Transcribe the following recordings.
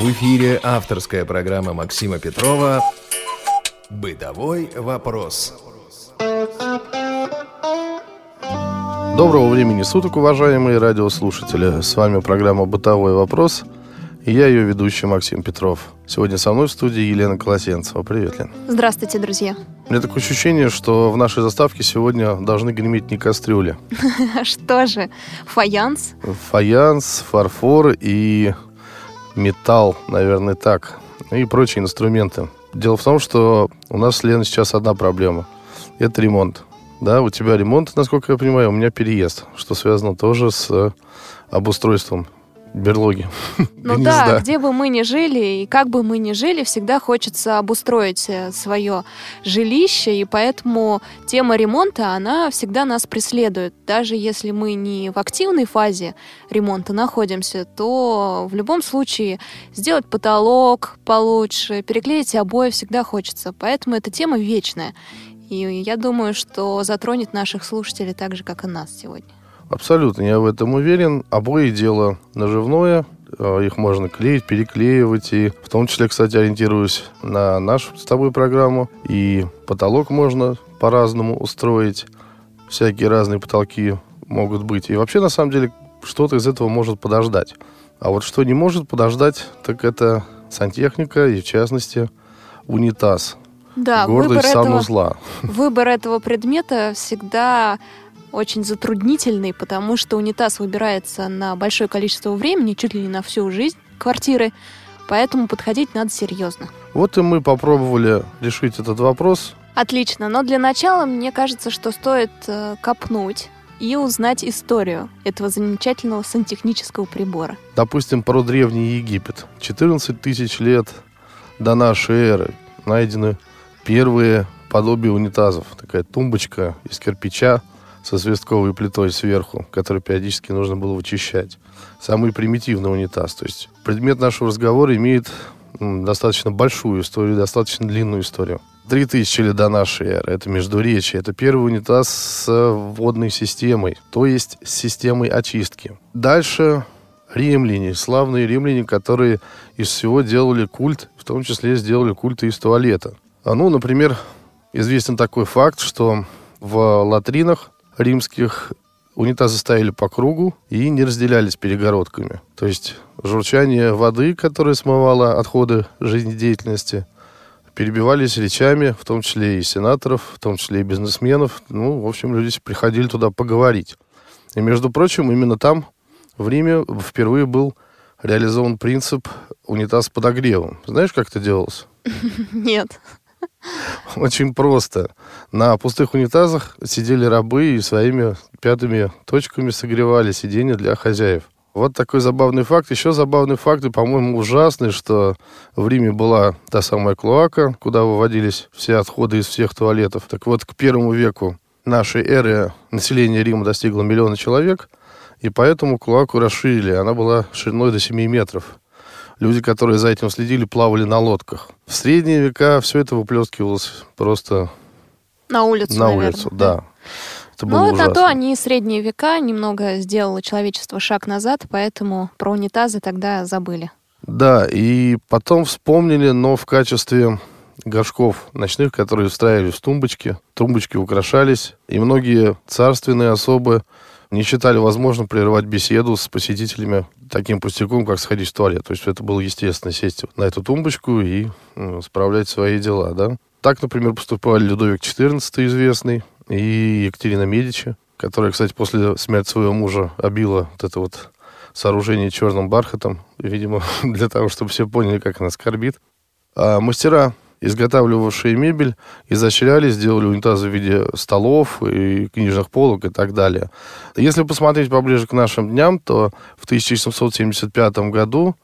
В эфире авторская программа Максима Петрова «Бытовой вопрос». Доброго времени суток, уважаемые радиослушатели. С вами программа «Бытовой вопрос» и я ее ведущий Максим Петров. Сегодня со мной в студии Елена Колосенцева. Привет, Лен. Здравствуйте, друзья. У меня такое ощущение, что в нашей заставке сегодня должны греметь не кастрюли. Что же? Фаянс? Фаянс, фарфор и металл, наверное, так. И прочие инструменты. Дело в том, что у нас с Леной сейчас одна проблема. Это ремонт. Да, у тебя ремонт, насколько я понимаю, у меня переезд, что связано тоже с э, обустройством берлоги. Ну да, где бы мы ни жили и как бы мы ни жили, всегда хочется обустроить э, свое жилище, и поэтому тема ремонта, она всегда нас преследует. Даже если мы не в активной фазе ремонта находимся, то в любом случае сделать потолок получше, переклеить обои всегда хочется. Поэтому эта тема вечная. И я думаю, что затронет наших слушателей так же, как и нас сегодня. Абсолютно, я в этом уверен. Обои дело наживное, э, их можно клеить, переклеивать. И в том числе, кстати, ориентируюсь на нашу с тобой программу. И потолок можно по-разному устроить. Всякие разные потолки могут быть. И вообще, на самом деле, что-то из этого может подождать. А вот что не может подождать, так это сантехника и, в частности, унитаз. Да, выбор этого, выбор этого предмета всегда очень затруднительный, потому что унитаз выбирается на большое количество времени, чуть ли не на всю жизнь квартиры, поэтому подходить надо серьезно. Вот и мы попробовали решить этот вопрос. Отлично, но для начала мне кажется, что стоит э, копнуть и узнать историю этого замечательного сантехнического прибора. Допустим, про Древний Египет. 14 тысяч лет до нашей эры найдены первые подобия унитазов. Такая тумбочка из кирпича со свистковой плитой сверху, которую периодически нужно было вычищать. Самый примитивный унитаз. То есть предмет нашего разговора имеет достаточно большую историю, достаточно длинную историю. Три тысячи лет до нашей эры. Это Междуречие. Это первый унитаз с водной системой, то есть с системой очистки. Дальше римляне, славные римляне, которые из всего делали культ, в том числе сделали культ из туалета. А ну, например, известен такой факт, что в латринах римских унитазы ставили по кругу и не разделялись перегородками. То есть журчание воды, которое смывало отходы жизнедеятельности, перебивались речами, в том числе и сенаторов, в том числе и бизнесменов. Ну, в общем, люди приходили туда поговорить. И, между прочим, именно там, в Риме, впервые был реализован принцип унитаз с подогревом. Знаешь, как это делалось? Нет. Очень просто. На пустых унитазах сидели рабы и своими пятыми точками согревали сиденья для хозяев. Вот такой забавный факт. Еще забавный факт, и, по-моему, ужасный, что в Риме была та самая клоака, куда выводились все отходы из всех туалетов. Так вот, к первому веку нашей эры население Рима достигло миллиона человек, и поэтому клоаку расширили. Она была шириной до 7 метров. Люди, которые за этим следили, плавали на лодках. В средние века все это выплескивалось просто на улицу. На наверное, улицу, да. Это было ну, ужасно. на то они средние века немного сделало человечество шаг назад, поэтому про унитазы тогда забыли. Да, и потом вспомнили, но в качестве горшков ночных, которые встраивались в тумбочки. Тумбочки украшались, и многие царственные особы не считали возможным прерывать беседу с посетителями таким пустяком, как сходить в туалет. То есть это было естественно сесть на эту тумбочку и ну, справлять свои дела, да. Так, например, поступали Людовик XIV известный и Екатерина Медичи, которая, кстати, после смерти своего мужа обила вот это вот сооружение черным бархатом, видимо, для того, чтобы все поняли, как она скорбит. А мастера изготавливавшие мебель, изощрялись, сделали унитазы в виде столов и книжных полок и так далее. Если посмотреть поближе к нашим дням, то в 1775 году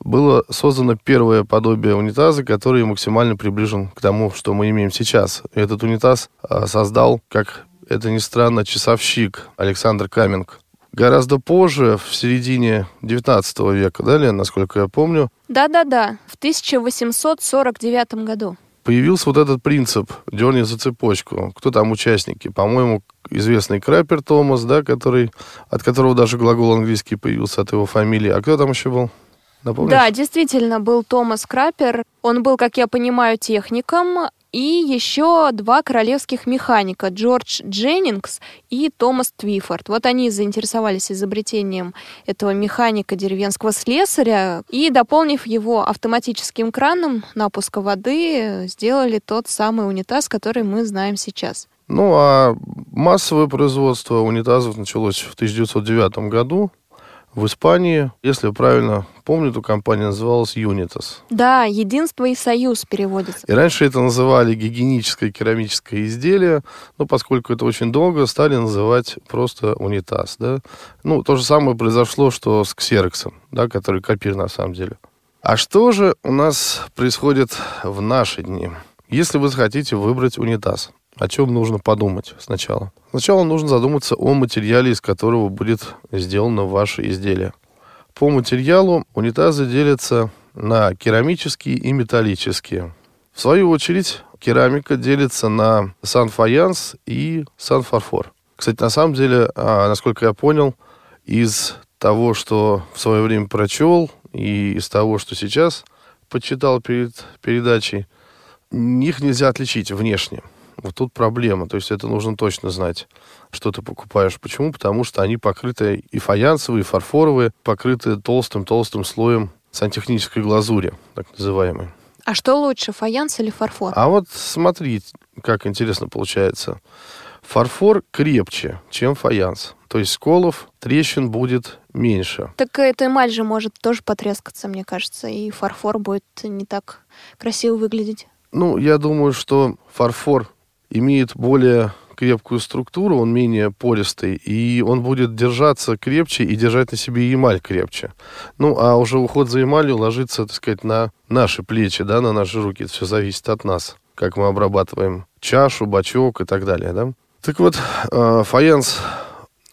было создано первое подобие унитаза, который максимально приближен к тому, что мы имеем сейчас. Этот унитаз а, создал, как это ни странно, часовщик Александр Каменк. Гораздо позже, в середине 19 века, да, Лен, насколько я помню? Да-да-да, в 1849 году. Появился вот этот принцип «дерни за цепочку». Кто там участники? По-моему, известный Крапер Томас, да, который, от которого даже глагол английский появился от его фамилии. А кто там еще был? Напомнишь? Да, действительно, был Томас Крапер. Он был, как я понимаю, техником. И еще два королевских механика, Джордж Дженнингс и Томас Твифорд. Вот они заинтересовались изобретением этого механика деревенского слесаря и, дополнив его автоматическим краном напуска воды, сделали тот самый унитаз, который мы знаем сейчас. Ну, а массовое производство унитазов началось в 1909 году в Испании. Если я правильно помню, эту компания называлась Unitas. Да, «Единство и союз» переводится. И раньше это называли гигиеническое керамическое изделие, но поскольку это очень долго, стали называть просто унитаз. Да? Ну, то же самое произошло, что с ксероксом, да, который копир на самом деле. А что же у нас происходит в наши дни? Если вы захотите выбрать унитаз, о чем нужно подумать сначала? Сначала нужно задуматься о материале, из которого будет сделано ваше изделие. По материалу унитазы делятся на керамические и металлические. В свою очередь, керамика делится на санфаянс и санфарфор. Кстати, на самом деле, а, насколько я понял, из того, что в свое время прочел, и из того, что сейчас почитал перед передачей, их нельзя отличить внешне. Вот тут проблема. То есть это нужно точно знать, что ты покупаешь. Почему? Потому что они покрыты и фаянсовые, и фарфоровые, покрыты толстым-толстым слоем сантехнической глазури, так называемой. А что лучше, фаянс или фарфор? А вот смотри, как интересно получается. Фарфор крепче, чем фаянс. То есть сколов, трещин будет меньше. Так эта эмаль же может тоже потрескаться, мне кажется, и фарфор будет не так красиво выглядеть. Ну, я думаю, что фарфор имеет более крепкую структуру, он менее пористый, и он будет держаться крепче и держать на себе эмаль крепче. Ну, а уже уход за эмалью ложится, так сказать, на наши плечи, да, на наши руки. Это все зависит от нас, как мы обрабатываем чашу, бачок и так далее, да. Так вот, э, фаянс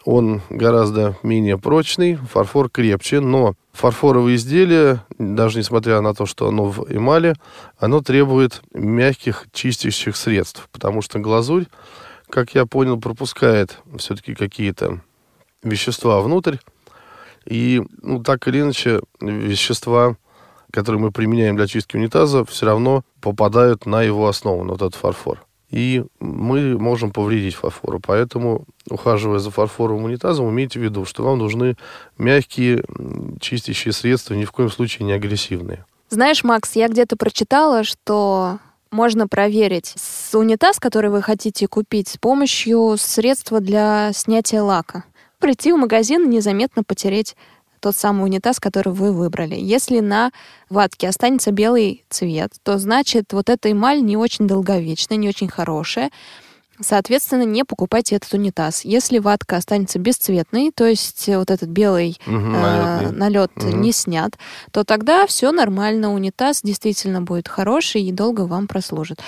он гораздо менее прочный, фарфор крепче, но фарфоровое изделие, даже несмотря на то, что оно в эмали, оно требует мягких чистящих средств, потому что глазурь, как я понял, пропускает все-таки какие-то вещества внутрь, и ну, так или иначе вещества, которые мы применяем для чистки унитаза, все равно попадают на его основу, на вот этот фарфор и мы можем повредить фарфору. Поэтому, ухаживая за фарфоровым унитазом, имейте в виду, что вам нужны мягкие чистящие средства, ни в коем случае не агрессивные. Знаешь, Макс, я где-то прочитала, что можно проверить унитаз, который вы хотите купить, с помощью средства для снятия лака. Прийти в магазин и незаметно потереть тот самый унитаз, который вы выбрали. Если на ватке останется белый цвет, то значит вот эта эмаль не очень долговечная, не очень хорошая. Соответственно, не покупайте этот унитаз. Если ватка останется бесцветной, то есть вот этот белый угу, э, налет угу. не снят, то тогда все нормально. Унитаз действительно будет хороший и долго вам прослужит.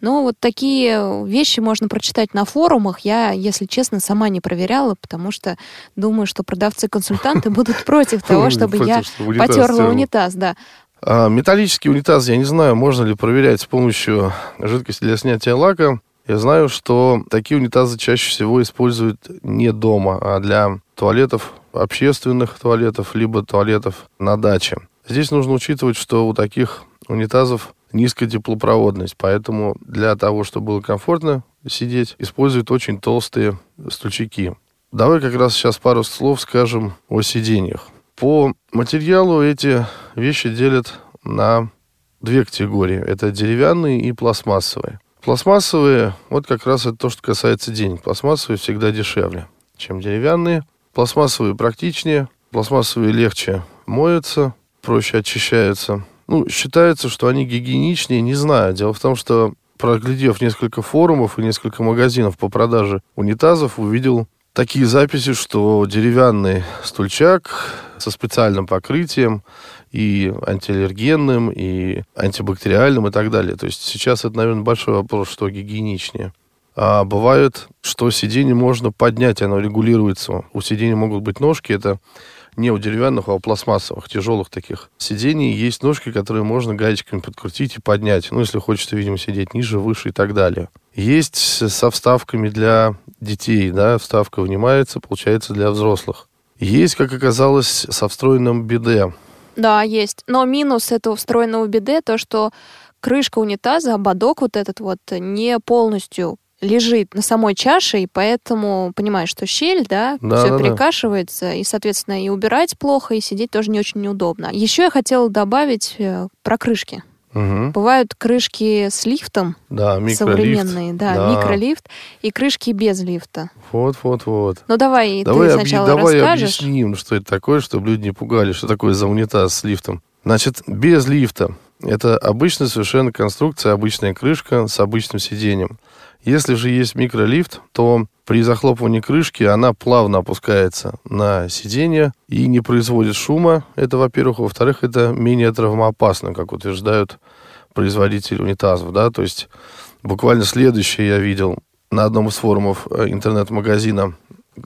Но вот такие вещи можно прочитать на форумах. Я, если честно, сама не проверяла, потому что думаю, что продавцы-консультанты будут против того, чтобы я потерла унитаз, да. А, металлический унитаз, я не знаю, можно ли проверять с помощью жидкости для снятия лака. Я знаю, что такие унитазы чаще всего используют не дома, а для туалетов, общественных туалетов, либо туалетов на даче. Здесь нужно учитывать, что у таких унитазов низкая теплопроводность, поэтому для того, чтобы было комфортно сидеть, используют очень толстые стульчики. Давай как раз сейчас пару слов скажем о сиденьях. По материалу эти вещи делят на две категории. Это деревянные и пластмассовые. Пластмассовые, вот как раз это то, что касается денег. Пластмассовые всегда дешевле, чем деревянные. Пластмассовые практичнее, пластмассовые легче моются, проще очищаются. Ну, считается, что они гигиеничнее, не знаю. Дело в том, что проглядев несколько форумов и несколько магазинов по продаже унитазов, увидел такие записи, что деревянный стульчак со специальным покрытием и антиаллергенным, и антибактериальным и так далее. То есть сейчас это, наверное, большой вопрос, что гигиеничнее. А бывает, что сиденье можно поднять, оно регулируется. У сиденья могут быть ножки, это не у деревянных, а у пластмассовых, тяжелых таких сидений. Есть ножки, которые можно гаечками подкрутить и поднять. Ну, если хочется, видимо, сидеть ниже, выше и так далее. Есть со вставками для детей, да, вставка вынимается, получается для взрослых. Есть, как оказалось, со встроенным биде. Да, есть. Но минус этого встроенного биде то, что крышка унитаза, ободок вот этот вот не полностью лежит на самой чаше, и поэтому понимаешь, что щель, да, Да, все да, да. перекашивается, и, соответственно, и убирать плохо, и сидеть тоже не очень неудобно. Еще я хотела добавить э, про крышки. Мгм. Бывают крышки с лифтом, Да, современные, да, Да. микролифт, и крышки без лифта. Вот, вот, вот. Ну давай, Давай, ты объ- сначала давай расскажешь. объясним, что это такое, чтобы люди не пугали, что такое за унитаз с лифтом. Значит, без лифта. Это обычная совершенно конструкция, обычная крышка с обычным сиденьем. Если же есть микролифт, то при захлопывании крышки она плавно опускается на сиденье и не производит шума. Это, во-первых. Во-вторых, это менее травмоопасно, как утверждают производители унитазов. Да? То есть буквально следующее я видел на одном из форумов э, интернет-магазина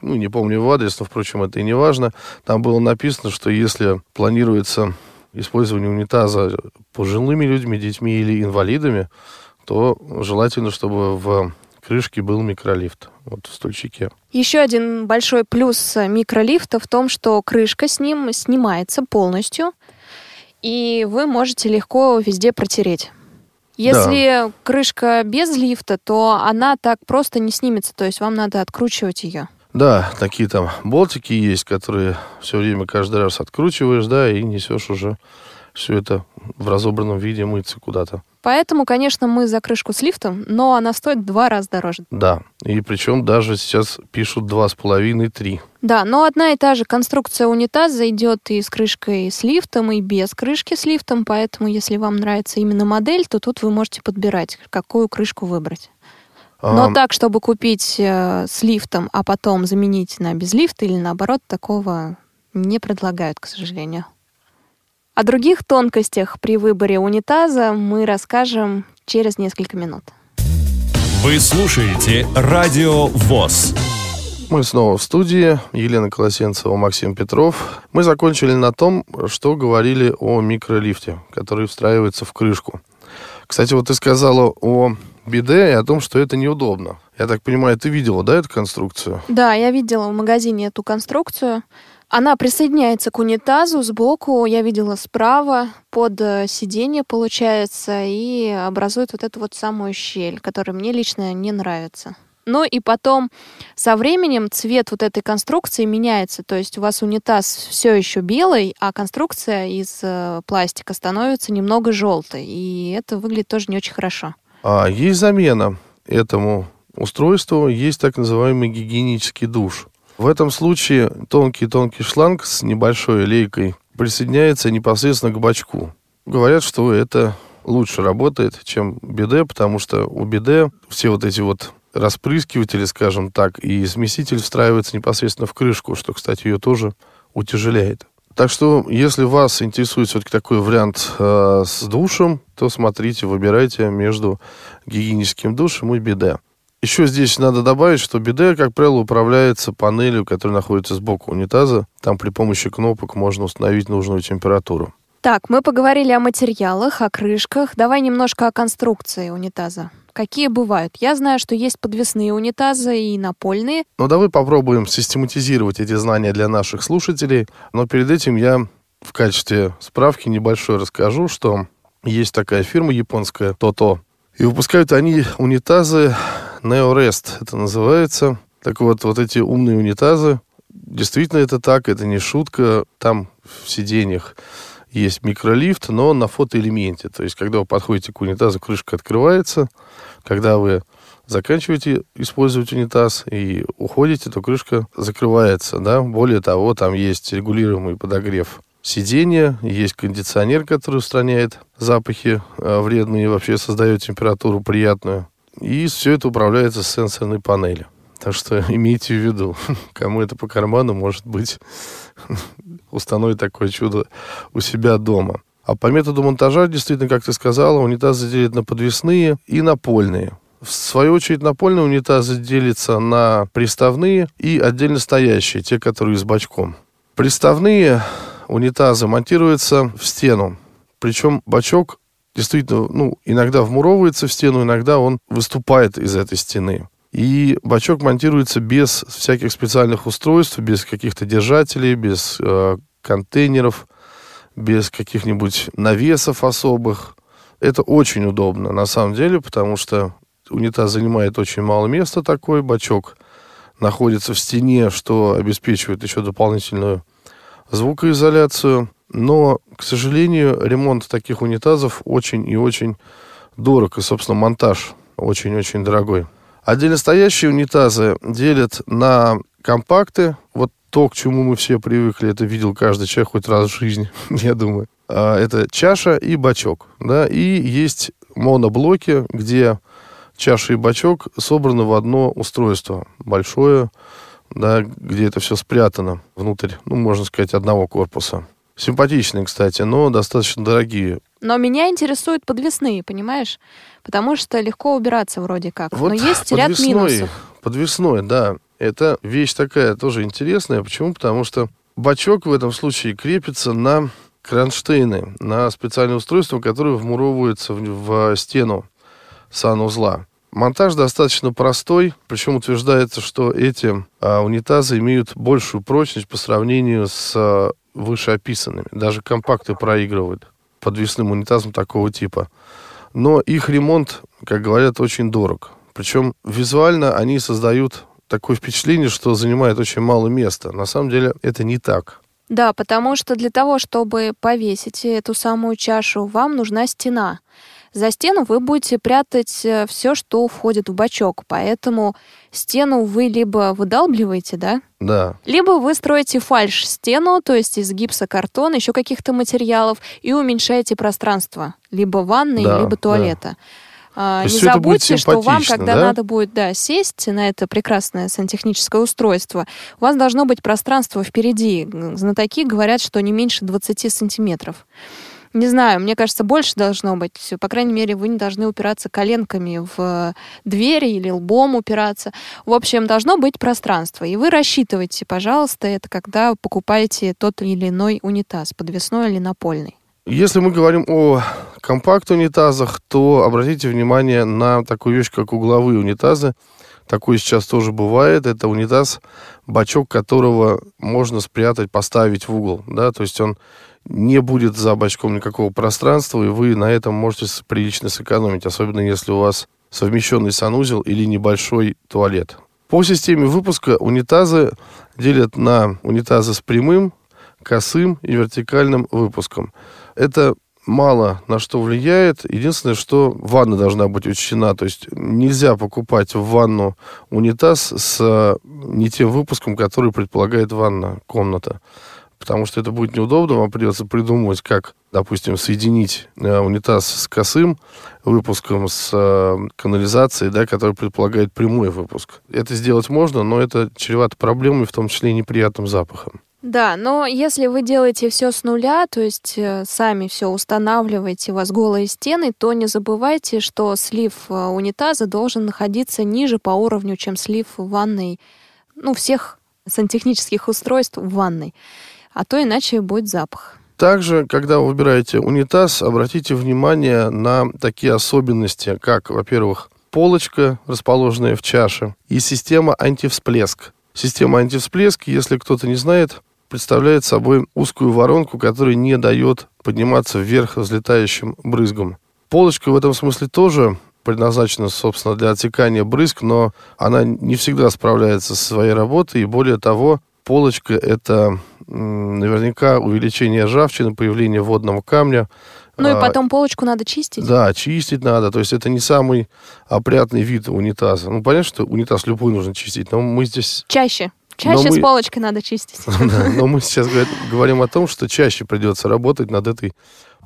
ну, не помню его адрес, но, впрочем, это и не важно. Там было написано, что если планируется использование унитаза пожилыми людьми, детьми или инвалидами, то желательно, чтобы в крышке был микролифт, вот в стульчике. Еще один большой плюс э, микролифта в том, что крышка с ним снимается полностью, и вы можете легко везде протереть. Если крышка без лифта, то она так просто не снимется, то есть вам надо откручивать ее. Да, такие там болтики есть, которые все время каждый раз откручиваешь, да, и несешь уже все это в разобранном виде мыться куда-то. Поэтому, конечно, мы за крышку с лифтом, но она стоит в два раза дороже. Да, и причем даже сейчас пишут два с половиной, три. Да, но одна и та же конструкция унитаза идет и с крышкой с лифтом, и без крышки с лифтом, поэтому если вам нравится именно модель, то тут вы можете подбирать, какую крышку выбрать. Но А, так, чтобы купить э, с лифтом, а потом заменить на без лифта или наоборот, такого не предлагают, к сожалению. О других тонкостях при выборе унитаза мы расскажем через несколько минут. Вы слушаете Радио ВОЗ. Мы снова в студии. Елена Колосенцева, Максим Петров. Мы закончили на том, что говорили о микролифте, который встраивается в крышку. Кстати, вот ты сказала о биде и о том, что это неудобно. Я так понимаю, ты видела, да, эту конструкцию? Да, я видела в магазине эту конструкцию. Она присоединяется к унитазу сбоку, я видела справа, под э, сиденье получается, и образует вот эту вот самую щель, которая мне лично не нравится. Ну и потом со временем цвет вот этой конструкции меняется, то есть у вас унитаз все еще белый, а конструкция из э, пластика становится немного желтой, и это выглядит тоже не очень хорошо. А, есть замена этому устройству, есть так называемый гигиенический душ. В этом случае тонкий-тонкий шланг с небольшой лейкой присоединяется непосредственно к бачку. Говорят, что это лучше работает, чем биде, потому что у биде все вот эти вот распрыскиватели, скажем так, и смеситель встраивается непосредственно в крышку, что, кстати, ее тоже утяжеляет. Так что, если вас интересует все-таки такой вариант э, с душем, то смотрите, выбирайте между гигиеническим душем и биде. Еще здесь надо добавить, что биде, как правило, управляется панелью, которая находится сбоку унитаза. Там при помощи кнопок можно установить нужную температуру. Так, мы поговорили о материалах, о крышках. Давай немножко о конструкции унитаза. Какие бывают? Я знаю, что есть подвесные унитазы и напольные. Ну, давай попробуем систематизировать эти знания для наших слушателей. Но перед этим я в качестве справки небольшой расскажу, что есть такая фирма японская Тото. И выпускают они унитазы Neorest, это называется. Так вот, вот эти умные унитазы, действительно это так, это не шутка. Там в сиденьях есть микролифт, но на фотоэлементе. То есть, когда вы подходите к унитазу, крышка открывается. Когда вы заканчиваете использовать унитаз и уходите, то крышка закрывается. Да? Более того, там есть регулируемый подогрев сиденья, есть кондиционер, который устраняет запахи э, вредные и вообще создает температуру приятную. И все это управляется сенсорной панели. Так что имейте в виду, кому это по карману, может быть, установить такое чудо у себя дома. А по методу монтажа, действительно, как ты сказала, унитазы делят на подвесные и напольные. В свою очередь, напольные унитазы делятся на приставные и отдельно стоящие, те, которые с бачком. Приставные унитазы монтируются в стену. Причем бачок действительно, ну, иногда вмуровывается в стену, иногда он выступает из этой стены. И бачок монтируется без всяких специальных устройств, без каких-то держателей, без э, контейнеров, без каких-нибудь навесов особых. Это очень удобно, на самом деле, потому что унитаз занимает очень мало места такой, бачок находится в стене, что обеспечивает еще дополнительную звукоизоляцию. Но, к сожалению, ремонт таких унитазов очень и очень дорог. И, собственно, монтаж очень-очень дорогой. Отдельно стоящие унитазы делят на компакты. Вот то, к чему мы все привыкли, это видел каждый человек хоть раз в жизни, я думаю. А, это чаша и бачок. Да? И есть моноблоки, где чаша и бачок собраны в одно устройство. Большое, да, где это все спрятано внутрь, ну, можно сказать, одного корпуса. Симпатичные, кстати, но достаточно дорогие. Но меня интересуют подвесные, понимаешь? Потому что легко убираться вроде как. Вот Но есть ряд минусов. Подвесной, да. Это вещь такая тоже интересная. Почему? Потому что бачок в этом случае крепится на кронштейны, на специальное устройство, которое вмуровывается в, в стену санузла. Монтаж достаточно простой, причем утверждается, что эти а, унитазы имеют большую прочность по сравнению с а, вышеописанными. Даже компакты проигрывают подвесным унитазом такого типа. Но их ремонт, как говорят, очень дорог. Причем визуально они создают такое впечатление, что занимает очень мало места. На самом деле это не так. Да, потому что для того, чтобы повесить эту самую чашу, вам нужна стена. За стену вы будете прятать э, все, что входит в бачок, поэтому стену вы либо выдалбливаете, да? Да. Либо вы строите фальш-стену, то есть из гипсокартона, еще каких-то материалов, и уменьшаете пространство, либо ванны, да, либо туалета. Да. Не забудьте, что вам, когда да? надо будет да, сесть на это прекрасное сантехническое устройство, у вас должно быть пространство впереди. Знатоки говорят, что не меньше 20 сантиметров. Не знаю, мне кажется, больше должно быть. По крайней мере, вы не должны упираться коленками в двери или лбом упираться. В общем, должно быть пространство. И вы рассчитывайте, пожалуйста, это когда покупаете тот или иной унитаз, подвесной или напольный. Если мы говорим о компакт-унитазах, то обратите внимание на такую вещь, как угловые унитазы. Такое сейчас тоже бывает. Это унитаз, бачок которого можно спрятать, поставить в угол. Да? То есть он не будет за бачком никакого пространства, и вы на этом можете прилично сэкономить, особенно если у вас совмещенный санузел или небольшой туалет. По системе выпуска унитазы делят на унитазы с прямым, косым и вертикальным выпуском. Это мало на что влияет. Единственное, что ванна должна быть учтена. То есть нельзя покупать в ванну унитаз с не тем выпуском, который предполагает ванна, комната потому что это будет неудобно, вам придется придумывать, как, допустим, соединить э, унитаз с косым выпуском, с э, канализацией, да, который предполагает прямой выпуск. Это сделать можно, но это чревато проблемами, в том числе и неприятным запахом. Да, но если вы делаете все с нуля, то есть э, сами все устанавливаете, у вас голые стены, то не забывайте, что слив унитаза должен находиться ниже по уровню, чем слив ванной, ну, всех сантехнических устройств в ванной а то иначе будет запах. Также, когда вы выбираете унитаз, обратите внимание на такие особенности, как, во-первых, полочка, расположенная в чаше, и система антивсплеск. Система антивсплеск, если кто-то не знает, представляет собой узкую воронку, которая не дает подниматься вверх взлетающим брызгом. Полочка в этом смысле тоже предназначена, собственно, для отсекания брызг, но она не всегда справляется со своей работой, и более того, полочка – это наверняка увеличение ржавчины, появление водного камня. Ну и а, потом полочку надо чистить? Да, чистить надо. То есть это не самый опрятный вид унитаза. Ну, понятно, что унитаз любой нужно чистить, но мы здесь... Чаще. Чаще мы... с полочкой надо чистить. но мы сейчас говорим о том, что чаще придется работать над этой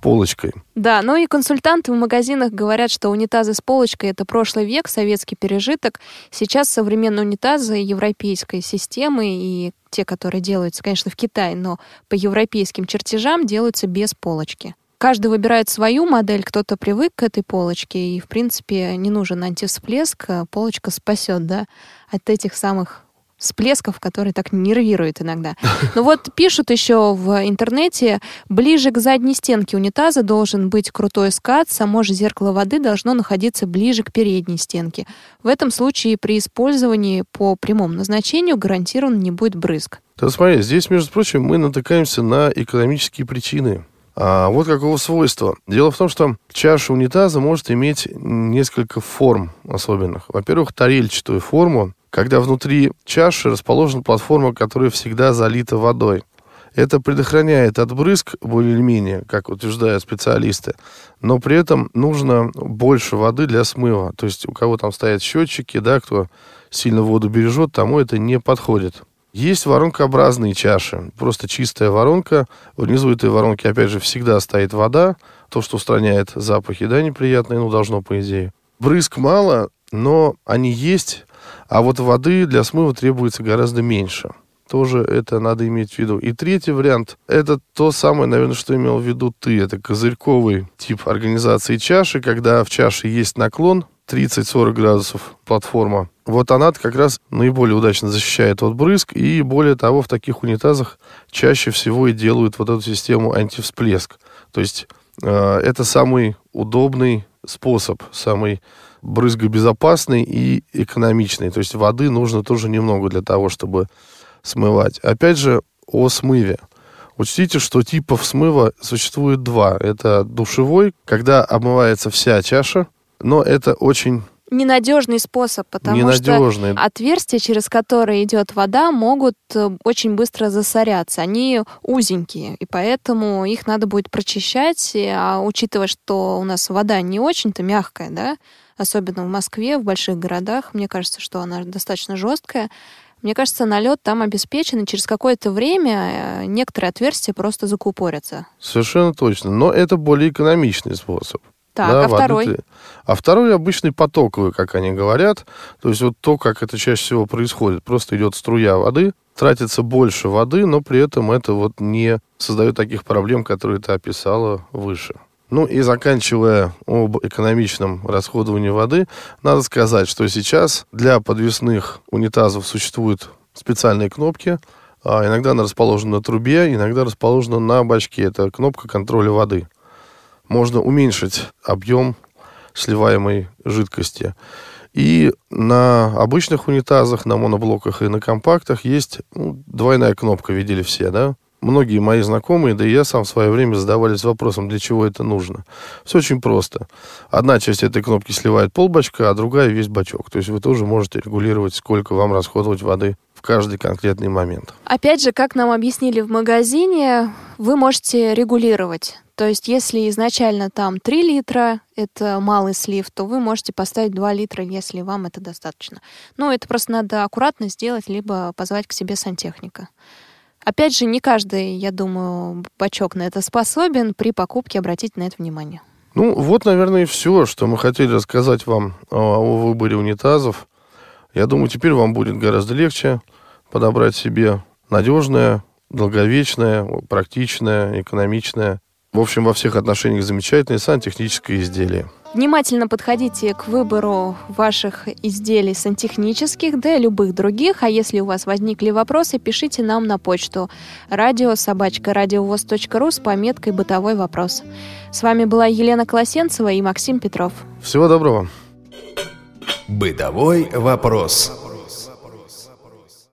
полочкой. Да, ну и консультанты в магазинах говорят, что унитазы с полочкой — это прошлый век, советский пережиток. Сейчас современные унитазы европейской системы и те, которые делаются, конечно, в Китае, но по европейским чертежам делаются без полочки. Каждый выбирает свою модель, кто-то привык к этой полочке, и, в принципе, не нужен антивсплеск, полочка спасет, да, от этих самых всплесков, которые так нервируют иногда. Но вот пишут еще в интернете, ближе к задней стенке унитаза должен быть крутой скат, само же зеркало воды должно находиться ближе к передней стенке. В этом случае при использовании по прямому назначению гарантированно не будет брызг. Да смотри, здесь, между прочим, мы натыкаемся на экономические причины. А вот какого свойства. Дело в том, что чаша унитаза может иметь несколько форм особенных. Во-первых, тарельчатую форму, когда внутри чаши расположена платформа, которая всегда залита водой. Это предохраняет от брызг более или менее, как утверждают специалисты, но при этом нужно больше воды для смыва. То есть у кого там стоят счетчики, да, кто сильно воду бережет, тому это не подходит. Есть воронкообразные чаши, просто чистая воронка. Внизу этой воронки, опять же, всегда стоит вода, то, что устраняет запахи, да, неприятные, ну, должно, по идее. Брызг мало, но они есть, а вот воды для смыва требуется гораздо меньше. Тоже это надо иметь в виду. И третий вариант, это то самое, наверное, что имел в виду ты. Это козырьковый тип организации чаши, когда в чаше есть наклон 30-40 градусов платформа. Вот она как раз наиболее удачно защищает от брызг. И более того, в таких унитазах чаще всего и делают вот эту систему антивсплеск. То есть э, это самый удобный способ, самый брызгобезопасный и экономичный. То есть воды нужно тоже немного для того, чтобы смывать. Опять же, о смыве. Учтите, что типов смыва существует два. Это душевой, когда обмывается вся чаша, но это очень ненадежный способ, потому Ненадежный. что отверстия, через которые идет вода, могут э, очень быстро засоряться. Они узенькие, и поэтому их надо будет прочищать. А учитывая, что у нас вода не очень-то мягкая, да, особенно в Москве, в больших городах, мне кажется, что она достаточно жесткая, мне кажется, налет там обеспечен, и через какое-то время э, некоторые отверстия просто закупорятся. Совершенно точно. Но это более экономичный способ. Так, да, а второй? А второй обычный потоковый, как они говорят. То есть вот то, как это чаще всего происходит. Просто идет струя воды, тратится больше воды, но при этом это вот не создает таких проблем, которые ты описала выше. Ну и заканчивая об экономичном расходовании воды, надо сказать, что сейчас для подвесных унитазов существуют специальные кнопки. А иногда она расположена на трубе, иногда расположена на бачке. Это кнопка контроля воды. Можно уменьшить объем сливаемой жидкости. И на обычных унитазах, на моноблоках и на компактах есть ну, двойная кнопка, видели все, да? Многие мои знакомые, да и я сам в свое время задавались вопросом, для чего это нужно. Все очень просто. Одна часть этой кнопки сливает полбачка, а другая весь бачок. То есть вы тоже можете регулировать, сколько вам расходовать воды в каждый конкретный момент. Опять же, как нам объяснили в магазине, вы можете регулировать. То есть, если изначально там 3 литра, это малый слив, то вы можете поставить 2 литра, если вам это достаточно. Но это просто надо аккуратно сделать, либо позвать к себе сантехника. Опять же, не каждый, я думаю, бачок на это способен. При покупке обратите на это внимание. Ну, вот, наверное, и все, что мы хотели рассказать вам о, о выборе унитазов. Я думаю, теперь вам будет гораздо легче подобрать себе надежное, долговечное, практичное, экономичное, в общем, во всех отношениях замечательное сантехническое изделие. Внимательно подходите к выбору ваших изделий сантехнических, да и любых других. А если у вас возникли вопросы, пишите нам на почту радиособачка.радиовоз.ру с пометкой «Бытовой вопрос». С вами была Елена Колосенцева и Максим Петров. Всего доброго. «Бытовой вопрос».